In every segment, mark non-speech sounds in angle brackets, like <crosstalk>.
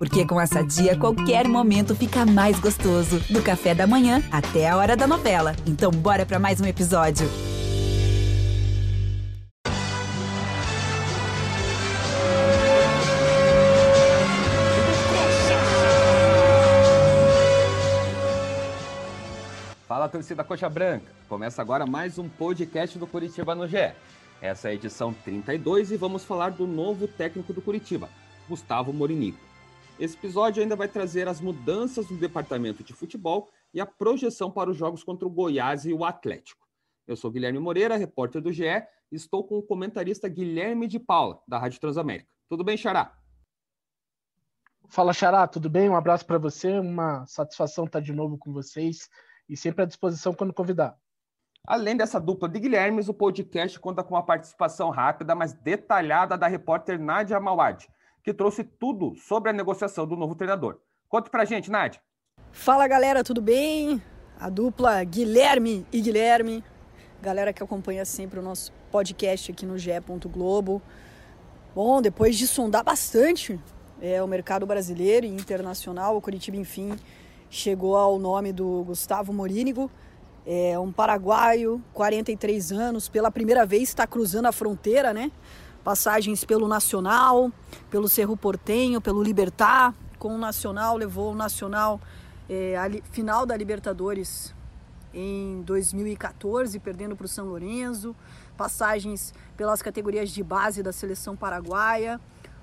Porque com essa dia, qualquer momento fica mais gostoso. Do café da manhã até a hora da novela. Então, bora para mais um episódio. Fala, torcida Coxa Branca. Começa agora mais um podcast do Curitiba no GE. Essa é a edição 32 e vamos falar do novo técnico do Curitiba, Gustavo Morinico. Esse episódio ainda vai trazer as mudanças no departamento de futebol e a projeção para os jogos contra o Goiás e o Atlético. Eu sou Guilherme Moreira, repórter do GE, e estou com o comentarista Guilherme de Paula, da Rádio Transamérica. Tudo bem, Xará? Fala, Xará, tudo bem? Um abraço para você, uma satisfação estar de novo com vocês e sempre à disposição quando convidar. Além dessa dupla de Guilhermes, o podcast conta com uma participação rápida, mas detalhada da repórter Nádia Mawad, que trouxe tudo sobre a negociação do novo treinador. Conte pra gente, Nádia. Fala galera, tudo bem? A dupla Guilherme e Guilherme, galera que acompanha sempre o nosso podcast aqui no GE. Globo. Bom, depois de sondar bastante é, o mercado brasileiro e internacional, o Curitiba, enfim, chegou ao nome do Gustavo Morínigo, é um paraguaio, 43 anos, pela primeira vez está cruzando a fronteira, né? Passagens pelo Nacional, pelo Cerro Portenho, pelo Libertar, com o Nacional, levou o Nacional é, a final da Libertadores em 2014, perdendo para o São Lourenço, passagens pelas categorias de base da seleção paraguaia,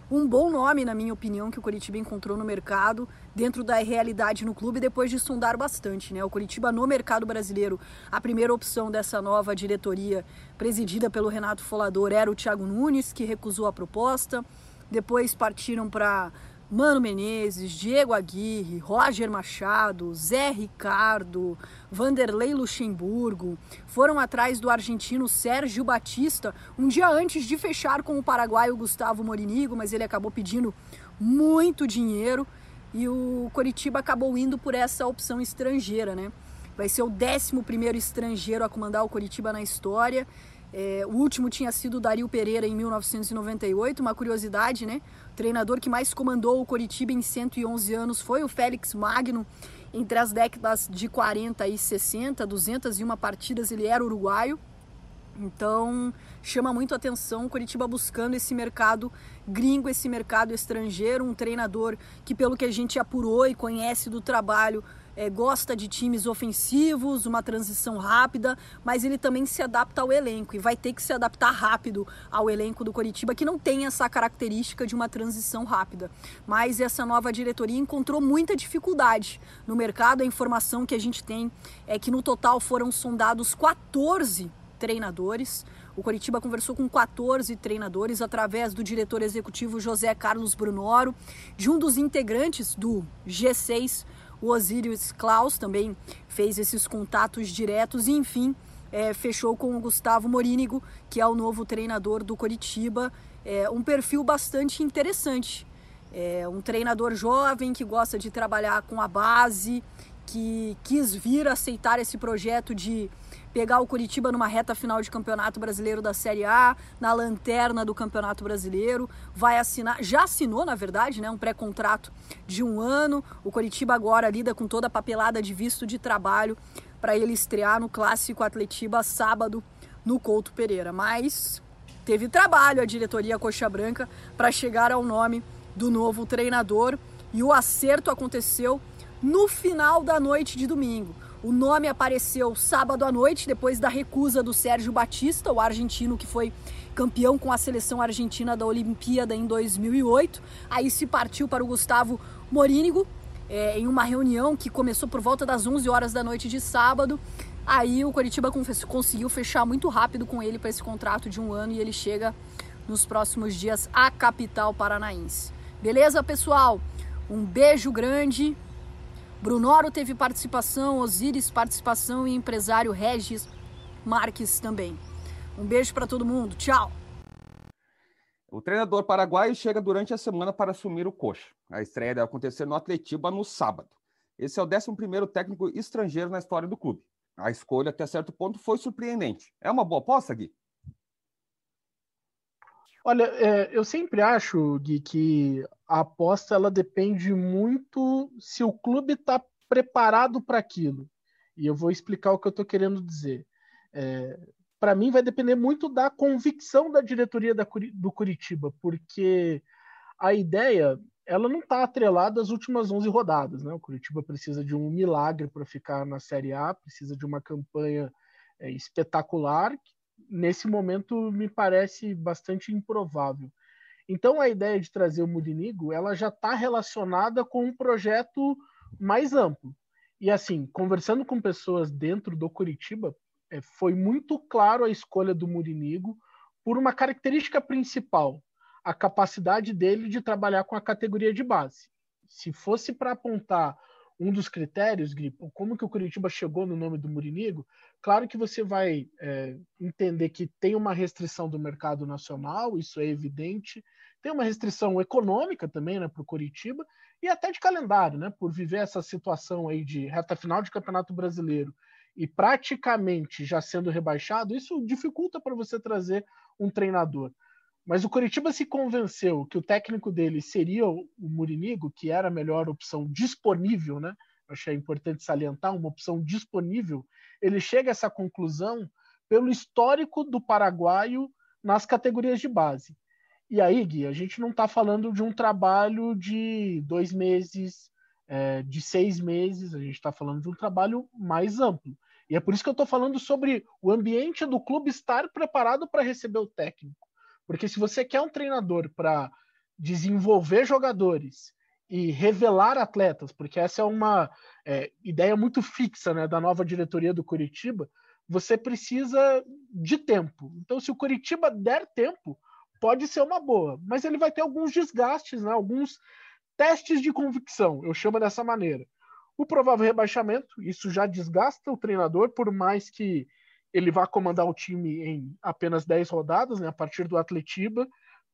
um bom nome, na minha opinião, que o Curitiba encontrou no mercado, dentro da realidade no clube, depois de sondar bastante. Né? O Curitiba no mercado brasileiro, a primeira opção dessa nova diretoria, presidida pelo Renato Folador, era o Thiago Nunes, que recusou a proposta. Depois partiram para Mano Menezes, Diego Aguirre, Roger Machado, Zé Ricardo, Vanderlei Luxemburgo, foram atrás do argentino Sérgio Batista um dia antes de fechar com o paraguaio Gustavo Morinigo, mas ele acabou pedindo muito dinheiro e o Coritiba acabou indo por essa opção estrangeira, né? Vai ser o 11 primeiro estrangeiro a comandar o Coritiba na história é, o último tinha sido o Dario Pereira em 1998, uma curiosidade, né? O treinador que mais comandou o Coritiba em 111 anos foi o Félix Magno. Entre as décadas de 40 e 60, 201 partidas, ele era uruguaio. Então, chama muito atenção o Curitiba buscando esse mercado gringo, esse mercado estrangeiro, um treinador que, pelo que a gente apurou e conhece do trabalho, é, gosta de times ofensivos, uma transição rápida, mas ele também se adapta ao elenco e vai ter que se adaptar rápido ao elenco do Coritiba, que não tem essa característica de uma transição rápida. Mas essa nova diretoria encontrou muita dificuldade no mercado. A informação que a gente tem é que no total foram sondados 14 treinadores. O Coritiba conversou com 14 treinadores através do diretor executivo José Carlos Brunoro, de um dos integrantes do G6 o Osiris Klaus também fez esses contatos diretos e, enfim, é, fechou com o Gustavo Morínigo, que é o novo treinador do Coritiba. É, um perfil bastante interessante. É um treinador jovem que gosta de trabalhar com a base, que quis vir aceitar esse projeto de pegar o Curitiba numa reta final de Campeonato Brasileiro da Série A, na lanterna do Campeonato Brasileiro, vai assinar, já assinou, na verdade, né, um pré-contrato de um ano. O Curitiba agora lida com toda a papelada de visto de trabalho para ele estrear no Clássico Atletiba sábado no Couto Pereira. Mas teve trabalho a diretoria Coxa Branca para chegar ao nome do novo treinador e o acerto aconteceu no final da noite de domingo. O nome apareceu sábado à noite, depois da recusa do Sérgio Batista, o argentino que foi campeão com a seleção argentina da Olimpíada em 2008. Aí se partiu para o Gustavo Morínigo, é, em uma reunião que começou por volta das 11 horas da noite de sábado. Aí o Coritiba conseguiu fechar muito rápido com ele para esse contrato de um ano e ele chega nos próximos dias à capital paranaense. Beleza, pessoal? Um beijo grande Brunoro teve participação, Osiris participação e empresário Regis Marques também. Um beijo para todo mundo. Tchau. O treinador paraguaio chega durante a semana para assumir o coxa. A estreia deve acontecer no Atletiba no sábado. Esse é o 11º técnico estrangeiro na história do clube. A escolha, até certo ponto, foi surpreendente. É uma boa aposta, Gui? Olha, é, eu sempre acho, Gui, que a aposta ela depende muito se o clube está preparado para aquilo. E eu vou explicar o que eu estou querendo dizer. É, para mim, vai depender muito da convicção da diretoria da, do Curitiba, porque a ideia ela não está atrelada às últimas 11 rodadas. Né? O Curitiba precisa de um milagre para ficar na Série A, precisa de uma campanha é, espetacular. Nesse momento, me parece bastante improvável. Então, a ideia de trazer o Murinigo ela já está relacionada com um projeto mais amplo. E assim, conversando com pessoas dentro do Curitiba, é, foi muito claro a escolha do Murinigo por uma característica principal, a capacidade dele de trabalhar com a categoria de base. Se fosse para apontar um dos critérios, Gripo, como que o Curitiba chegou no nome do Murinigo, claro que você vai é, entender que tem uma restrição do mercado nacional, isso é evidente, tem uma restrição econômica também né, para o Curitiba, e até de calendário, né, por viver essa situação aí de reta final de Campeonato Brasileiro e praticamente já sendo rebaixado, isso dificulta para você trazer um treinador. Mas o Curitiba se convenceu que o técnico dele seria o Murinigo, que era a melhor opção disponível, né? Achei importante salientar uma opção disponível. Ele chega a essa conclusão pelo histórico do paraguaio nas categorias de base. E aí, Gui, a gente não está falando de um trabalho de dois meses, é, de seis meses, a gente está falando de um trabalho mais amplo. E é por isso que eu estou falando sobre o ambiente do clube estar preparado para receber o técnico. Porque se você quer um treinador para desenvolver jogadores e revelar atletas, porque essa é uma é, ideia muito fixa né, da nova diretoria do Curitiba, você precisa de tempo. Então, se o Curitiba der tempo, pode ser uma boa, mas ele vai ter alguns desgastes, né, alguns testes de convicção, eu chamo dessa maneira. O provável rebaixamento, isso já desgasta o treinador, por mais que ele vai comandar o time em apenas 10 rodadas, né, a partir do Atletiba.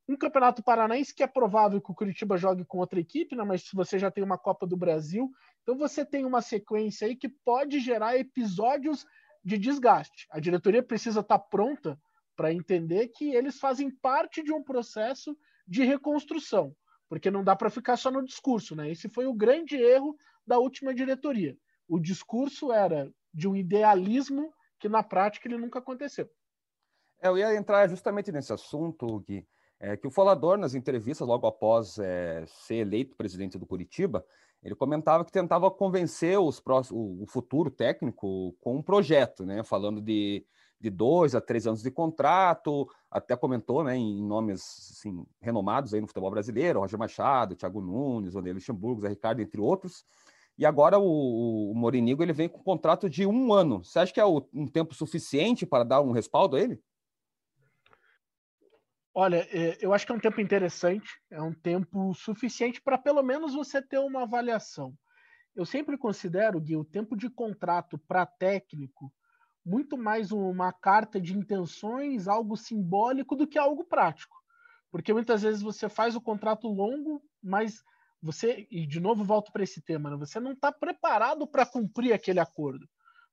Um campeonato paranaense que é provável que o Curitiba jogue com outra equipe, né, mas se você já tem uma Copa do Brasil, então você tem uma sequência aí que pode gerar episódios de desgaste. A diretoria precisa estar pronta para entender que eles fazem parte de um processo de reconstrução, porque não dá para ficar só no discurso, né? Esse foi o grande erro da última diretoria. O discurso era de um idealismo que na prática ele nunca aconteceu. É, eu ia entrar justamente nesse assunto, Gui, é, que o Falador, nas entrevistas, logo após é, ser eleito presidente do Curitiba, ele comentava que tentava convencer os próximos, o futuro técnico com um projeto, né, falando de, de dois a três anos de contrato, até comentou né, em nomes assim, renomados aí no futebol brasileiro, Roger Machado, Thiago Nunes, Vanderlei Luxemburgo, Zé Ricardo, entre outros, e agora o, o Morinigo ele vem com um contrato de um ano. Você acha que é um tempo suficiente para dar um respaldo a ele? Olha, é, eu acho que é um tempo interessante, é um tempo suficiente para pelo menos você ter uma avaliação. Eu sempre considero, Gui, o tempo de contrato para técnico muito mais uma carta de intenções, algo simbólico, do que algo prático. Porque muitas vezes você faz o contrato longo, mas você, e de novo volto para esse tema, né? você não está preparado para cumprir aquele acordo,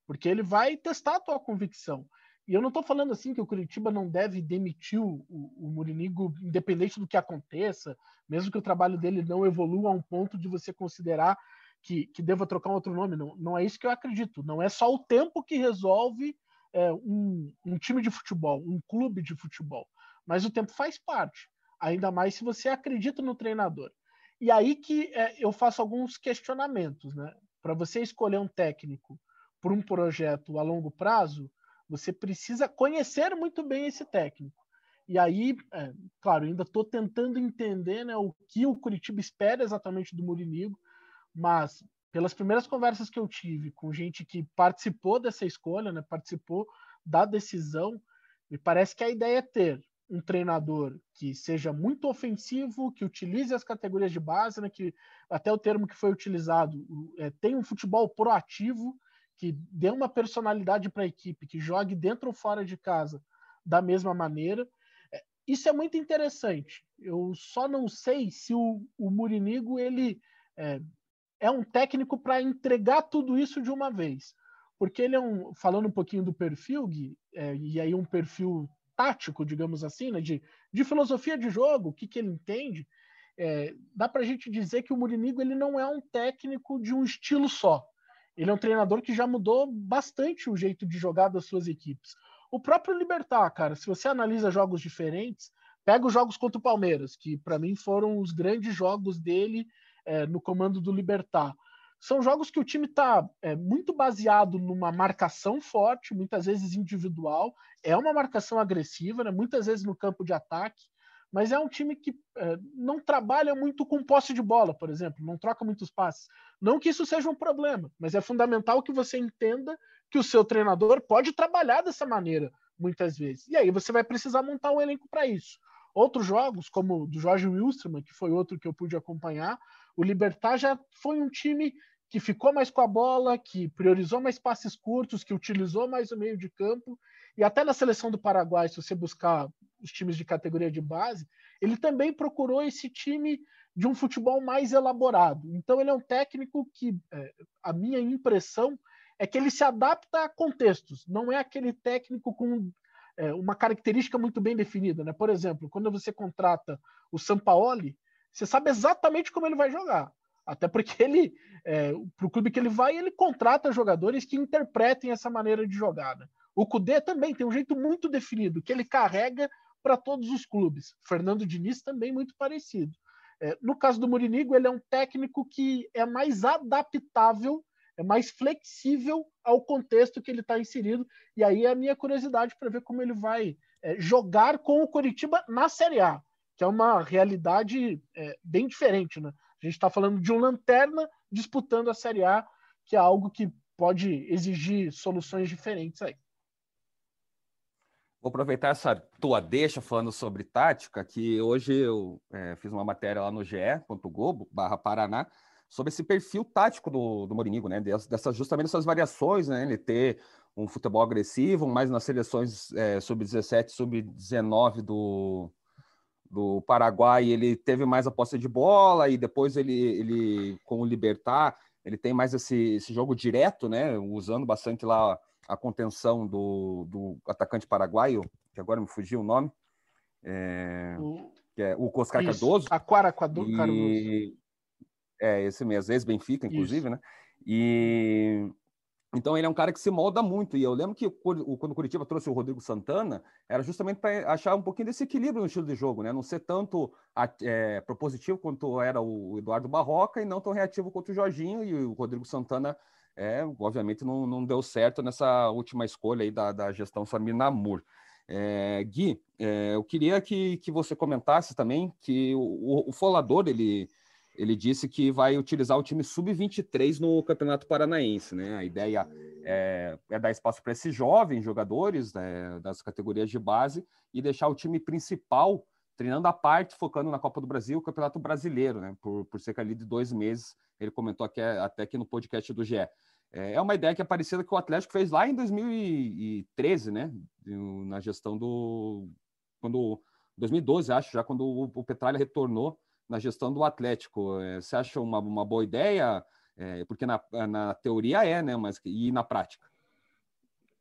porque ele vai testar a tua convicção. E eu não estou falando assim que o Curitiba não deve demitir o, o Murinigo, independente do que aconteça, mesmo que o trabalho dele não evolua a um ponto de você considerar que, que deva trocar um outro nome. Não, não é isso que eu acredito. Não é só o tempo que resolve é, um, um time de futebol, um clube de futebol. Mas o tempo faz parte. Ainda mais se você acredita no treinador. E aí que é, eu faço alguns questionamentos, né? Para você escolher um técnico por um projeto a longo prazo, você precisa conhecer muito bem esse técnico. E aí, é, claro, ainda estou tentando entender né, o que o Curitiba espera exatamente do Murinigo, mas pelas primeiras conversas que eu tive com gente que participou dessa escolha, né, participou da decisão, me parece que a ideia é ter um treinador que seja muito ofensivo, que utilize as categorias de base, né, que até o termo que foi utilizado é, tem um futebol proativo, que dê uma personalidade para a equipe, que jogue dentro ou fora de casa da mesma maneira. É, isso é muito interessante. Eu só não sei se o, o Murinigo ele é, é um técnico para entregar tudo isso de uma vez. Porque ele é um, falando um pouquinho do perfil, Gui, é, e aí um perfil tático, digamos assim, né, de, de filosofia de jogo, o que, que ele entende, é, dá para a gente dizer que o Murinigo ele não é um técnico de um estilo só. Ele é um treinador que já mudou bastante o jeito de jogar das suas equipes. O próprio Libertar, cara, se você analisa jogos diferentes, pega os jogos contra o Palmeiras, que para mim foram os grandes jogos dele é, no comando do Libertar. São jogos que o time está é, muito baseado numa marcação forte, muitas vezes individual, é uma marcação agressiva, né, muitas vezes no campo de ataque, mas é um time que é, não trabalha muito com posse de bola, por exemplo, não troca muitos passes. Não que isso seja um problema, mas é fundamental que você entenda que o seu treinador pode trabalhar dessa maneira, muitas vezes. E aí você vai precisar montar um elenco para isso. Outros jogos, como o do Jorge Wilstermann, que foi outro que eu pude acompanhar, o Libertar já foi um time que ficou mais com a bola, que priorizou mais passes curtos, que utilizou mais o meio de campo. E até na seleção do Paraguai, se você buscar os times de categoria de base, ele também procurou esse time de um futebol mais elaborado. Então, ele é um técnico que, é, a minha impressão é que ele se adapta a contextos, não é aquele técnico com é, uma característica muito bem definida. Né? Por exemplo, quando você contrata o Sampaoli, você sabe exatamente como ele vai jogar. Até porque ele, é, para o clube que ele vai, ele contrata jogadores que interpretem essa maneira de jogar. Né? O Cudê também tem um jeito muito definido, que ele carrega para todos os clubes. Fernando Diniz também muito parecido. É, no caso do Murinigo, ele é um técnico que é mais adaptável, é mais flexível ao contexto que ele está inserido. E aí é a minha curiosidade para ver como ele vai é, jogar com o Coritiba na Série A, que é uma realidade é, bem diferente. Né? A gente está falando de um lanterna disputando a Série A, que é algo que pode exigir soluções diferentes aí. Vou aproveitar essa tua deixa falando sobre tática, que hoje eu é, fiz uma matéria lá no ge.globo, barra Paraná, sobre esse perfil tático do, do Morinigo, né? Dessas, justamente essas variações, né? Ele ter um futebol agressivo, mais nas seleções é, sub-17, sub-19 do, do Paraguai, ele teve mais a posse de bola e depois ele, ele com o Libertar, ele tem mais esse, esse jogo direto, né? Usando bastante lá a contenção do, do atacante paraguaio, que agora me fugiu o nome, é, o, que é o Coscar Cardoso. Aquara Cardoso. É, esse mesmo, ex-Benfica, inclusive, Isso. né? E então ele é um cara que se molda muito. E eu lembro que quando o Curitiba trouxe o Rodrigo Santana, era justamente para achar um pouquinho desse equilíbrio no estilo de jogo, né? Não ser tanto é, propositivo quanto era o Eduardo Barroca e não tão reativo quanto o Jorginho. E o Rodrigo Santana, é, obviamente, não, não deu certo nessa última escolha aí da, da gestão Samir Namur. É, Gui, é, eu queria que, que você comentasse também que o, o Folador, ele ele disse que vai utilizar o time sub-23 no Campeonato Paranaense, né? A ideia é, é dar espaço para esses jovens jogadores né, das categorias de base e deixar o time principal treinando à parte, focando na Copa do Brasil, o Campeonato Brasileiro, né? Por, por cerca ali de dois meses, ele comentou aqui, até aqui no podcast do GE. É, é uma ideia que é parecida que o Atlético fez lá em 2013, né? Na gestão do quando 2012, acho, já quando o Petralha retornou na gestão do Atlético. É, você acha uma, uma boa ideia? É, porque na, na teoria é, né? Mas e na prática?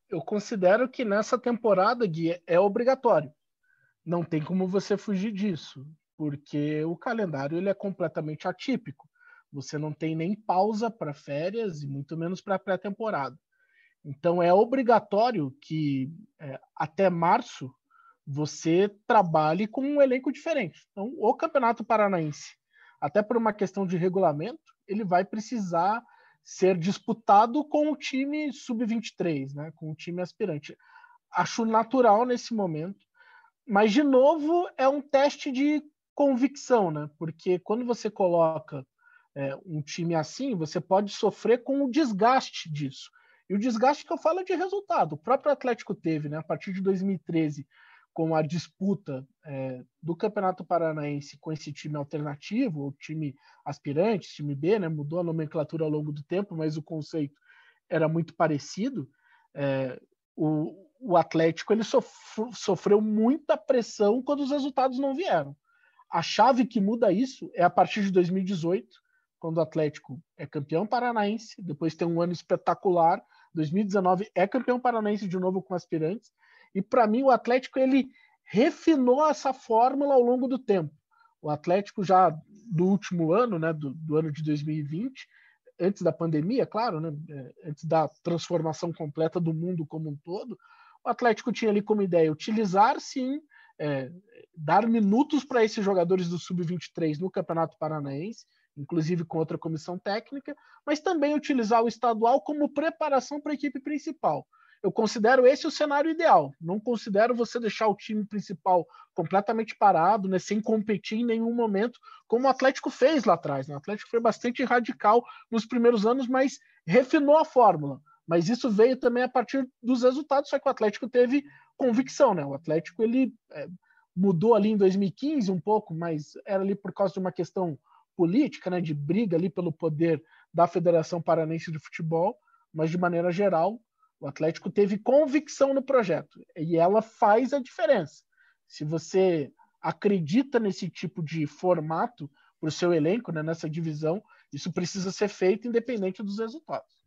Eu considero que nessa temporada, Gui, é obrigatório. Não tem como você fugir disso, porque o calendário ele é completamente atípico. Você não tem nem pausa para férias e muito menos para pré-temporada. Então é obrigatório que é, até março você trabalhe com um elenco diferente. Então, o Campeonato Paranaense, até por uma questão de regulamento, ele vai precisar ser disputado com o time sub-23, né, com o time aspirante. Acho natural nesse momento, mas de novo é um teste de convicção, né? Porque quando você coloca é, um time assim, você pode sofrer com o desgaste disso. E o desgaste que eu falo é de resultado. O próprio Atlético teve, né? A partir de 2013, com a disputa é, do Campeonato Paranaense com esse time alternativo, o time aspirante, time B, né, mudou a nomenclatura ao longo do tempo, mas o conceito era muito parecido. É, o, o, Atlético ele sofreu muita pressão quando os resultados não vieram. A chave que muda isso é a partir de 2018, quando o Atlético é campeão paranaense, depois tem um ano espetacular. 2019 é campeão paranaense de novo com aspirantes e para mim o Atlético ele refinou essa fórmula ao longo do tempo. O Atlético já do último ano, né, do, do ano de 2020, antes da pandemia, claro, né, é, antes da transformação completa do mundo como um todo, o Atlético tinha ali como ideia utilizar, sim, é, dar minutos para esses jogadores do Sub-23 no Campeonato Paranaense, inclusive com outra comissão técnica, mas também utilizar o estadual como preparação para a equipe principal. Eu considero esse o cenário ideal. Não considero você deixar o time principal completamente parado, né, sem competir em nenhum momento, como o Atlético fez lá atrás. Né? O Atlético foi bastante radical nos primeiros anos, mas refinou a fórmula. Mas isso veio também a partir dos resultados, só que o Atlético teve convicção. Né? O Atlético ele é, mudou ali em 2015 um pouco, mas era ali por causa de uma questão política, né, de briga ali pelo poder da Federação Paranense de Futebol, mas de maneira geral, o Atlético teve convicção no projeto e ela faz a diferença. Se você acredita nesse tipo de formato para o seu elenco, né, nessa divisão, isso precisa ser feito independente dos resultados.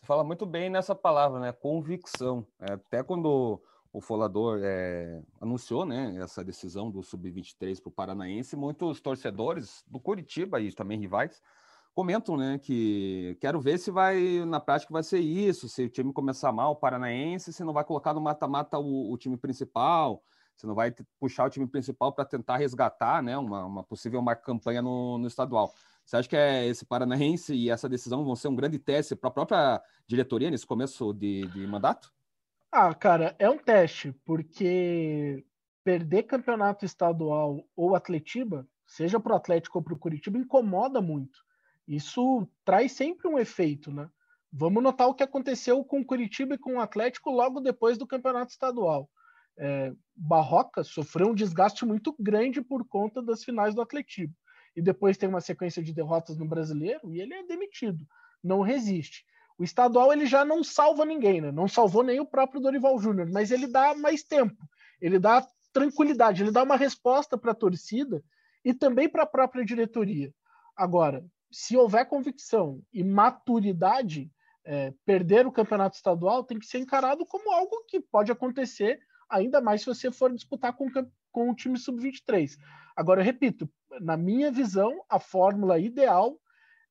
Você fala muito bem nessa palavra, né? Convicção. É, até quando o Folador é, anunciou né, essa decisão do Sub-23 para o Paranaense, muitos torcedores do Curitiba e também rivais comentam, né, que quero ver se vai, na prática, vai ser isso, se o time começar mal, o Paranaense, se não vai colocar no mata-mata o, o, time principal, se não vai puxar o time principal para tentar resgatar, né, uma, uma possível uma campanha no, no estadual. Você acha que é esse Paranaense e essa decisão vão ser um grande teste para a própria diretoria nesse começo de, de mandato? Ah, cara, é um teste, porque perder campeonato estadual ou Atletiba, seja para o Atlético ou para o Curitiba, incomoda muito isso traz sempre um efeito, né? Vamos notar o que aconteceu com o Curitiba e com o Atlético logo depois do campeonato estadual. É, Barroca sofreu um desgaste muito grande por conta das finais do Atletiba. E depois tem uma sequência de derrotas no brasileiro e ele é demitido, não resiste. O estadual ele já não salva ninguém, né? não salvou nem o próprio Dorival Júnior, mas ele dá mais tempo, ele dá tranquilidade, ele dá uma resposta para a torcida e também para a própria diretoria. Agora, se houver convicção e maturidade, é, perder o campeonato estadual tem que ser encarado como algo que pode acontecer, ainda mais se você for disputar com, com o time sub-23. Agora, eu repito, na minha visão, a fórmula ideal,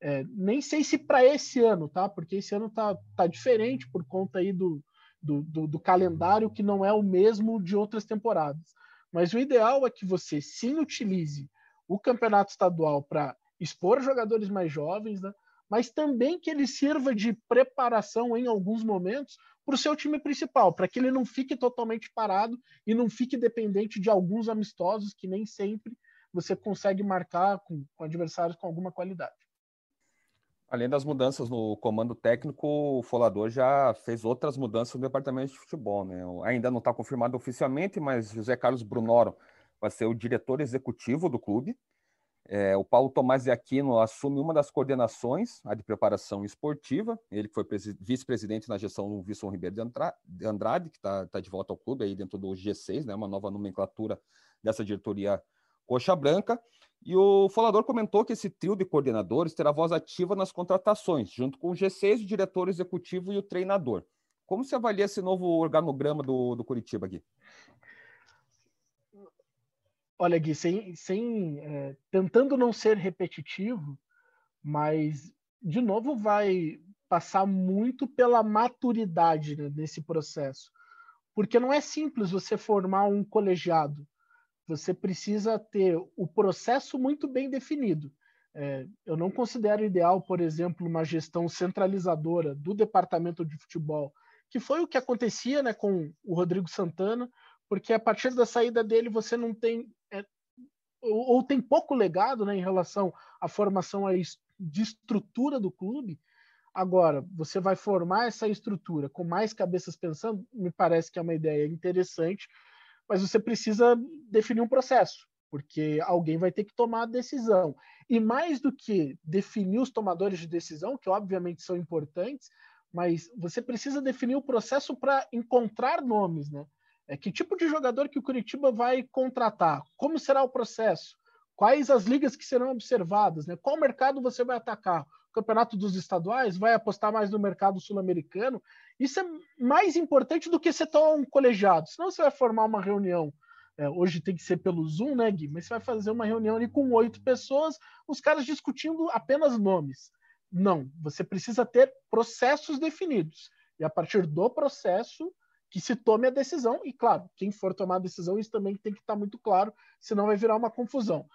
é, nem sei se para esse ano, tá? Porque esse ano tá, tá diferente por conta aí do, do, do, do calendário que não é o mesmo de outras temporadas. Mas o ideal é que você sim utilize o campeonato estadual para expor jogadores mais jovens, né? mas também que ele sirva de preparação em alguns momentos para o seu time principal, para que ele não fique totalmente parado e não fique dependente de alguns amistosos que nem sempre você consegue marcar com, com adversários com alguma qualidade. Além das mudanças no comando técnico, o Folador já fez outras mudanças no departamento de futebol. Né? Ainda não está confirmado oficialmente, mas José Carlos Brunoro vai ser o diretor executivo do clube. É, o Paulo Tomás de Aquino assume uma das coordenações, a de preparação esportiva. Ele foi vice-presidente na gestão do Wilson Ribeiro de Andrade, que está tá de volta ao clube aí dentro do G6, né, uma nova nomenclatura dessa diretoria Coxa Branca. E o Falador comentou que esse trio de coordenadores terá voz ativa nas contratações, junto com o G6, o diretor executivo e o treinador. Como se avalia esse novo organograma do, do Curitiba aqui? Olha, Gui, sem, sem é, tentando não ser repetitivo, mas de novo vai passar muito pela maturidade né, nesse processo, porque não é simples você formar um colegiado. Você precisa ter o processo muito bem definido. É, eu não considero ideal, por exemplo, uma gestão centralizadora do departamento de futebol, que foi o que acontecia né, com o Rodrigo Santana, porque a partir da saída dele você não tem ou, ou, tem pouco legado né, em relação à formação aí de estrutura do clube. Agora, você vai formar essa estrutura com mais cabeças pensando, me parece que é uma ideia interessante, mas você precisa definir um processo, porque alguém vai ter que tomar a decisão. E mais do que definir os tomadores de decisão, que obviamente são importantes, mas você precisa definir o processo para encontrar nomes, né? É, que tipo de jogador que o Curitiba vai contratar? Como será o processo? Quais as ligas que serão observadas? Né? Qual mercado você vai atacar? O campeonato dos estaduais? Vai apostar mais no mercado sul-americano? Isso é mais importante do que você tomar um colegiado. Senão você vai formar uma reunião é, hoje tem que ser pelo Zoom, né, Gui? Mas você vai fazer uma reunião ali com oito pessoas, os caras discutindo apenas nomes. Não, você precisa ter processos definidos. E a partir do processo que se tome a decisão, e claro, quem for tomar a decisão, isso também tem que estar muito claro, senão vai virar uma confusão.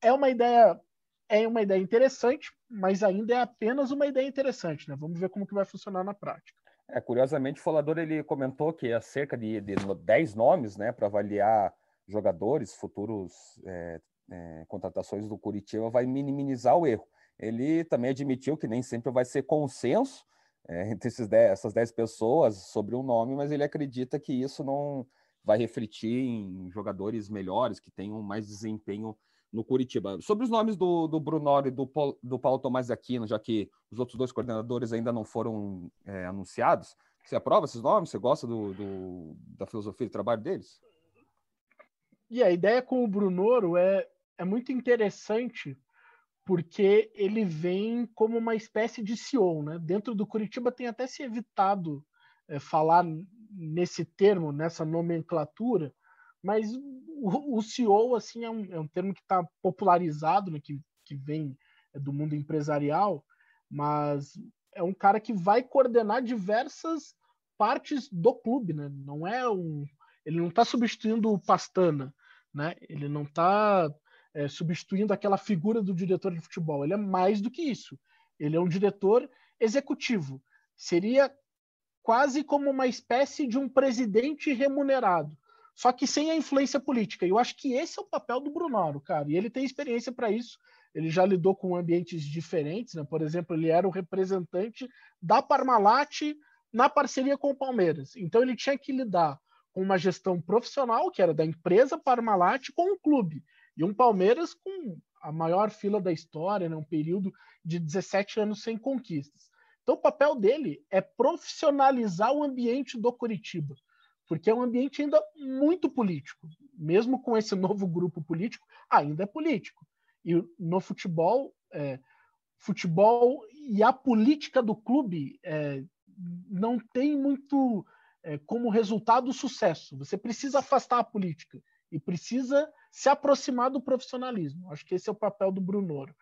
É uma ideia é uma ideia interessante, mas ainda é apenas uma ideia interessante, né? Vamos ver como que vai funcionar na prática. É, curiosamente, o Falador ele comentou que há cerca de, de 10 nomes né, para avaliar jogadores, futuros é, é, contratações do Curitiba, vai minimizar o erro. Ele também admitiu que nem sempre vai ser consenso é, entre esses dez, essas 10 pessoas sobre um nome, mas ele acredita que isso não vai refletir em jogadores melhores, que tenham mais desempenho no Curitiba. Sobre os nomes do, do e do, do Paulo Tomás Aquino, já que os outros dois coordenadores ainda não foram é, anunciados, você aprova esses nomes? Você gosta do, do, da filosofia de trabalho deles? E a ideia com o Brunoro é, é muito interessante porque ele vem como uma espécie de CEO, né? Dentro do Curitiba tem até se evitado é, falar nesse termo, nessa nomenclatura, mas o, o CEO assim é um, é um termo que está popularizado, né, que, que vem é, do mundo empresarial, mas é um cara que vai coordenar diversas partes do clube, né? Não é um, ele não está substituindo o Pastana, né? Ele não está é, substituindo aquela figura do diretor de futebol. Ele é mais do que isso. Ele é um diretor executivo. Seria quase como uma espécie de um presidente remunerado só que sem a influência política. E eu acho que esse é o papel do Brunoro, cara. E ele tem experiência para isso. Ele já lidou com ambientes diferentes, né? Por exemplo, ele era o representante da Parmalat na parceria com o Palmeiras. Então ele tinha que lidar com uma gestão profissional, que era da empresa Parmalat, com o clube. E um Palmeiras com a maior fila da história, né? um período de 17 anos sem conquistas. Então, o papel dele é profissionalizar o ambiente do Curitiba porque é um ambiente ainda muito político. Mesmo com esse <laughs> novo grupo político, ainda é político. E no futebol, é, futebol e a política do clube é, não tem muito é, como resultado o sucesso. Você precisa afastar a política e precisa se aproximar do profissionalismo. Acho que esse é o papel do Brunoro.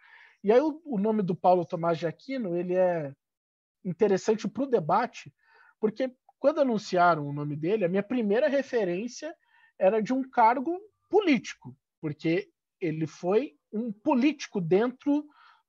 E aí o, o nome do Paulo Tomás de Aquino ele é interessante para o debate, porque quando anunciaram o nome dele, a minha primeira referência era de um cargo político, porque ele foi um político dentro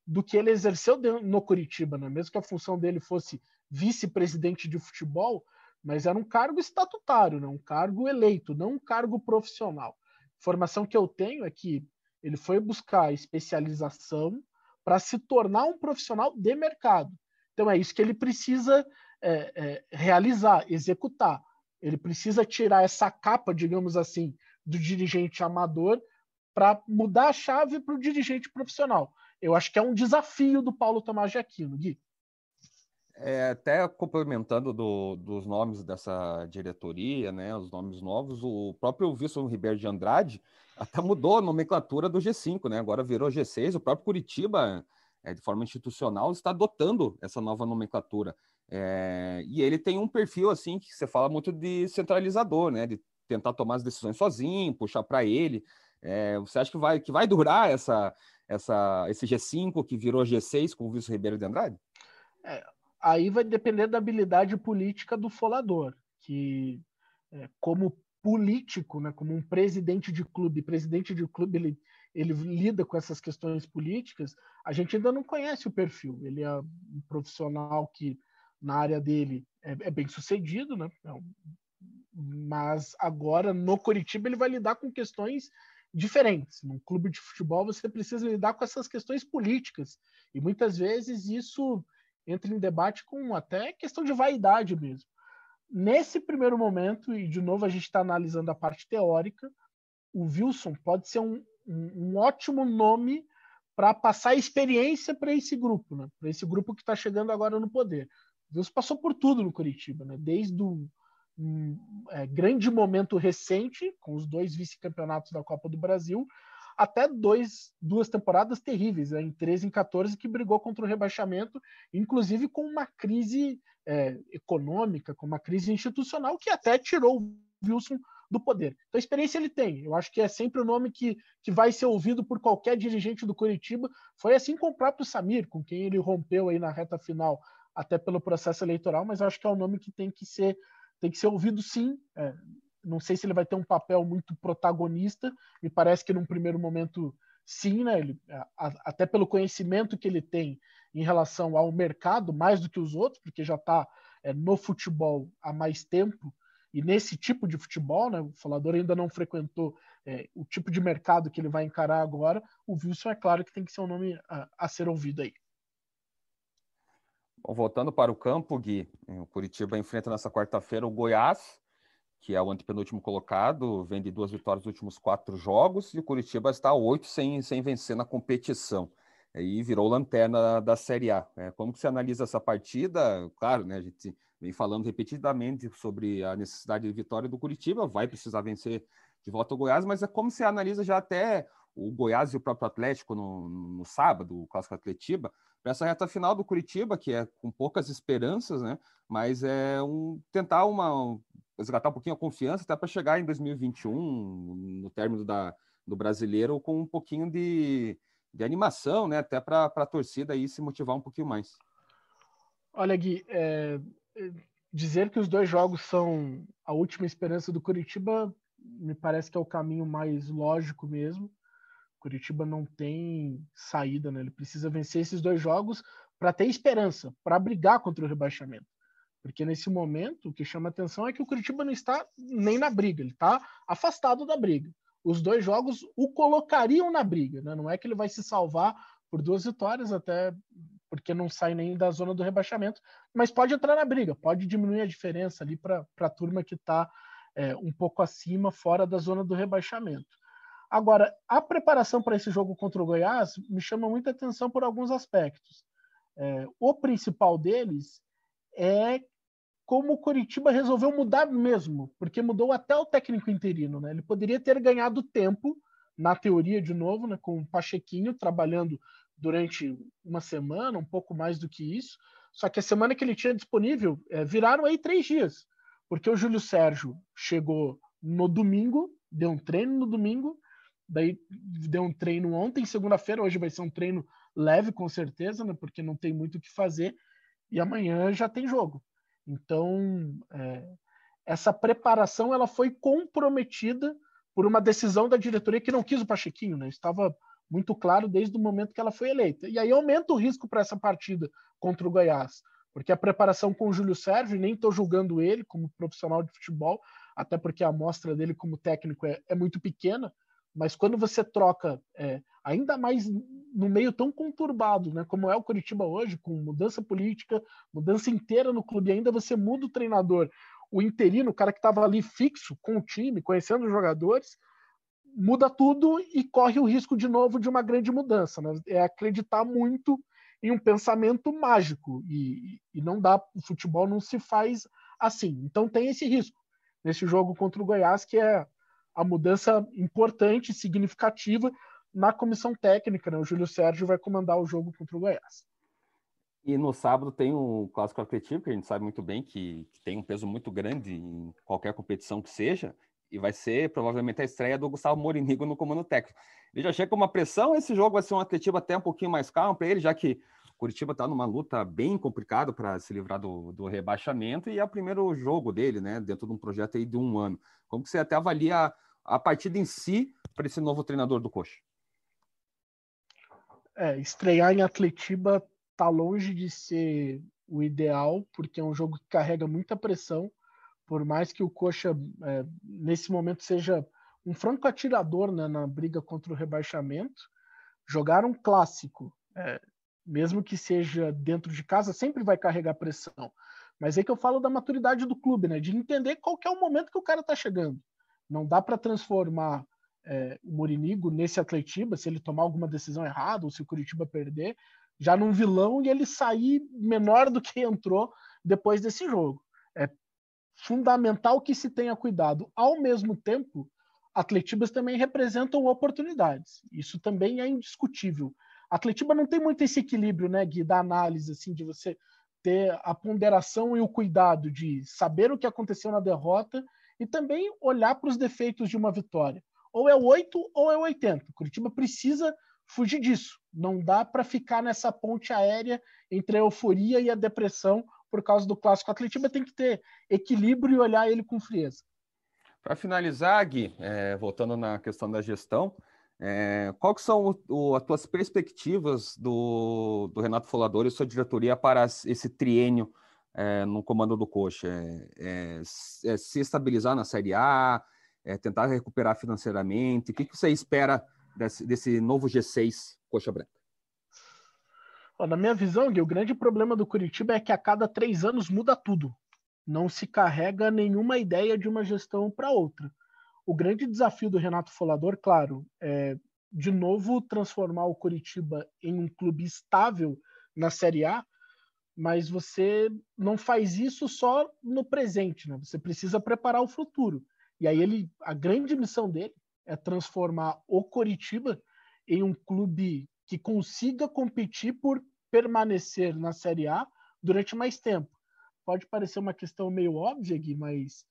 do que ele exerceu no Curitiba, né? mesmo que a função dele fosse vice-presidente de futebol, mas era um cargo estatutário, né? um cargo eleito, não um cargo profissional. A informação que eu tenho é que ele foi buscar especialização para se tornar um profissional de mercado. Então é isso que ele precisa é, é, realizar, executar. Ele precisa tirar essa capa, digamos assim, do dirigente amador para mudar a chave para o dirigente profissional. Eu acho que é um desafio do Paulo Tomás de Aquino, Gui. É, até complementando do, dos nomes dessa diretoria, né, os nomes novos, o próprio Wilson Ribeiro de Andrade até mudou a nomenclatura do G5, né, agora virou G6, o próprio Curitiba, é, de forma institucional, está adotando essa nova nomenclatura. É, e ele tem um perfil assim que você fala muito de centralizador, né? De tentar tomar as decisões sozinho, puxar para ele. É, você acha que vai, que vai durar essa, essa, esse G5 que virou G6 com o Wilson Ribeiro de Andrade? É, aí vai depender da habilidade política do folador, que é, como político, né, como um presidente de clube, presidente de clube ele, ele lida com essas questões políticas, a gente ainda não conhece o perfil. Ele é um profissional que na área dele é, é bem sucedido, né? É mas agora no Curitiba ele vai lidar com questões diferentes. Num clube de futebol você precisa lidar com essas questões políticas e muitas vezes isso entra em debate com até questão de vaidade mesmo. Nesse primeiro momento, e de novo a gente está analisando a parte teórica, o Wilson pode ser um, um, um ótimo nome para passar experiência para esse grupo, né? para esse grupo que está chegando agora no poder. Deus passou por tudo no Curitiba, né? Desde o um, é, grande momento recente, com os dois vice-campeonatos da Copa do Brasil, até dois, duas temporadas terríveis, né? em 13 e 14, que brigou contra o rebaixamento, inclusive com uma crise é, econômica, com uma crise institucional, que até tirou o Wilson do poder. Então, a experiência ele tem. Eu acho que é sempre o nome que, que vai ser ouvido por qualquer dirigente do Curitiba. Foi assim com o próprio Samir, com quem ele rompeu aí na reta final, até pelo processo eleitoral, mas acho que é um nome que tem que ser, tem que ser ouvido sim. É, não sei se ele vai ter um papel muito protagonista, me parece que num primeiro momento sim, né? Ele, a, até pelo conhecimento que ele tem em relação ao mercado, mais do que os outros, porque já está é, no futebol há mais tempo, e nesse tipo de futebol, né, o falador ainda não frequentou é, o tipo de mercado que ele vai encarar agora, o Wilson é claro que tem que ser um nome a, a ser ouvido aí. Bom, voltando para o campo, Gui, o Curitiba enfrenta nessa quarta-feira o Goiás, que é o antepenúltimo colocado, vem de duas vitórias nos últimos quatro jogos, e o Curitiba está a oito sem, sem vencer na competição. E virou lanterna da Série A. É, como que você analisa essa partida? Claro, né, a gente vem falando repetidamente sobre a necessidade de vitória do Curitiba, vai precisar vencer de volta o Goiás, mas é como você analisa já até o Goiás e o próprio Atlético no, no sábado, o Clássico Atletiba, para essa reta final do Curitiba, que é com poucas esperanças, né? Mas é um tentar uma resgatar um pouquinho a confiança até para chegar em 2021, no término da, do brasileiro, com um pouquinho de, de animação, né? Até para a torcida aí se motivar um pouquinho mais. Olha, Gui, é, dizer que os dois jogos são a última esperança do Curitiba me parece que é o caminho mais lógico mesmo. Curitiba não tem saída, né? Ele precisa vencer esses dois jogos para ter esperança, para brigar contra o rebaixamento. Porque nesse momento, o que chama atenção é que o Curitiba não está nem na briga, ele está afastado da briga. Os dois jogos o colocariam na briga, né? não é que ele vai se salvar por duas vitórias, até porque não sai nem da zona do rebaixamento, mas pode entrar na briga, pode diminuir a diferença ali para a turma que está é, um pouco acima, fora da zona do rebaixamento. Agora, a preparação para esse jogo contra o Goiás me chama muita atenção por alguns aspectos. É, o principal deles é como o Curitiba resolveu mudar mesmo, porque mudou até o técnico interino. Né? Ele poderia ter ganhado tempo, na teoria, de novo, né, com o Pachequinho trabalhando durante uma semana, um pouco mais do que isso. Só que a semana que ele tinha disponível é, viraram aí três dias, porque o Júlio Sérgio chegou no domingo, deu um treino no domingo, daí deu um treino ontem, segunda-feira, hoje vai ser um treino leve, com certeza, né, porque não tem muito o que fazer, e amanhã já tem jogo. Então, é, essa preparação ela foi comprometida por uma decisão da diretoria que não quis o Pachequinho, né? Estava muito claro desde o momento que ela foi eleita. E aí aumenta o risco para essa partida contra o Goiás, porque a preparação com o Júlio Sérgio, nem estou julgando ele como profissional de futebol, até porque a amostra dele como técnico é, é muito pequena, mas quando você troca, é, ainda mais no meio tão conturbado, né, como é o Curitiba hoje, com mudança política, mudança inteira no clube, ainda você muda o treinador, o interino, o cara que estava ali fixo com o time, conhecendo os jogadores, muda tudo e corre o risco de novo de uma grande mudança. Né? É acreditar muito em um pensamento mágico e, e não dá, o futebol não se faz assim. Então tem esse risco nesse jogo contra o Goiás que é a mudança importante, significativa na comissão técnica. Né? O Júlio Sérgio vai comandar o jogo contra o Goiás. E no sábado tem o Clássico Atlético, que a gente sabe muito bem que, que, tem um peso muito grande em qualquer competição que seja, e vai ser provavelmente a estreia do Gustavo Morinigo no comando técnico. Ele já chega com uma pressão, esse jogo vai ser um Atlético até um pouquinho mais calmo para ele, já que Curitiba está numa luta bem complicada para se livrar do, do, rebaixamento e é o primeiro jogo dele, né, dentro de um projeto aí de um ano. Como que você até avalia a partida em si para esse novo treinador do Coxa? É, estrear em Atletiba tá longe de ser o ideal, porque é um jogo que carrega muita pressão, por mais que o Coxa é, nesse momento seja um franco atirador né, na briga contra o rebaixamento, jogar um clássico, é, mesmo que seja dentro de casa, sempre vai carregar pressão. Mas é que eu falo da maturidade do clube, né? De entender qual é o momento que o cara está chegando. Não dá para transformar é, o Morinigo nesse Atletiba, se ele tomar alguma decisão errada ou se o Curitiba perder, já num vilão e ele sair menor do que entrou depois desse jogo. É fundamental que se tenha cuidado. Ao mesmo tempo, Atletibas também representam oportunidades. Isso também é indiscutível. Atletiba não tem muito esse equilíbrio, né, Gui, da análise, assim, de você ter a ponderação e o cuidado de saber o que aconteceu na derrota e também olhar para os defeitos de uma vitória. Ou é 8 ou é 80. O Curitiba precisa fugir disso. Não dá para ficar nessa ponte aérea entre a euforia e a depressão por causa do clássico. Atletiba tem que ter equilíbrio e olhar ele com frieza. Para finalizar, Gui, é, voltando na questão da gestão, é, quais são o, o, as tuas perspectivas do, do, Renato Folador e sua diretoria para esse triênio é, no comando do Coxa? É, é, é se estabilizar na Série A, é, tentar recuperar financeiramente? O que, que você espera desse, desse novo G6 Coxa Branca? Na minha visão, Gui, o grande problema do Curitiba é que a cada três anos muda tudo. Não se carrega nenhuma ideia de uma gestão para outra. O grande desafio do Renato Folador, claro, é de novo transformar o Curitiba em um clube estável na Série A, mas você não faz isso só no presente, né? Você precisa preparar o futuro. E aí ele, a grande missão dele é transformar o Coritiba em um clube que consiga competir por permanecer na Série A durante mais tempo. Pode parecer uma questão meio óbvia, Gui, mas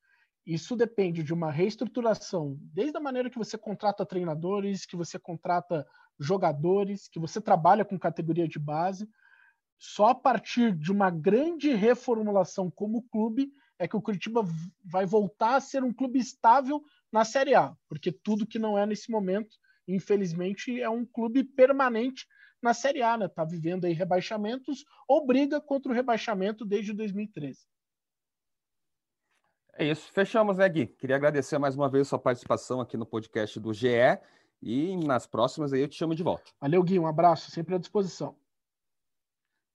isso depende de uma reestruturação, desde a maneira que você contrata treinadores, que você contrata jogadores, que você trabalha com categoria de base. Só a partir de uma grande reformulação como clube é que o Curitiba vai voltar a ser um clube estável na Série A, porque tudo que não é nesse momento, infelizmente, é um clube permanente na Série A, né? Tá vivendo aí rebaixamentos ou briga contra o rebaixamento desde 2013. É isso, fechamos, né, Gui? Queria agradecer mais uma vez a sua participação aqui no podcast do GE e nas próximas aí eu te chamo de volta. Valeu, Gui, um abraço, sempre à disposição.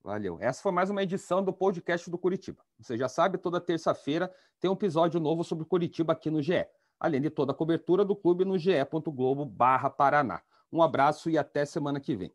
Valeu. Essa foi mais uma edição do podcast do Curitiba. Você já sabe, toda terça-feira tem um episódio novo sobre Curitiba aqui no GE, além de toda a cobertura do clube no ge.globo/paraná. Um abraço e até semana que vem.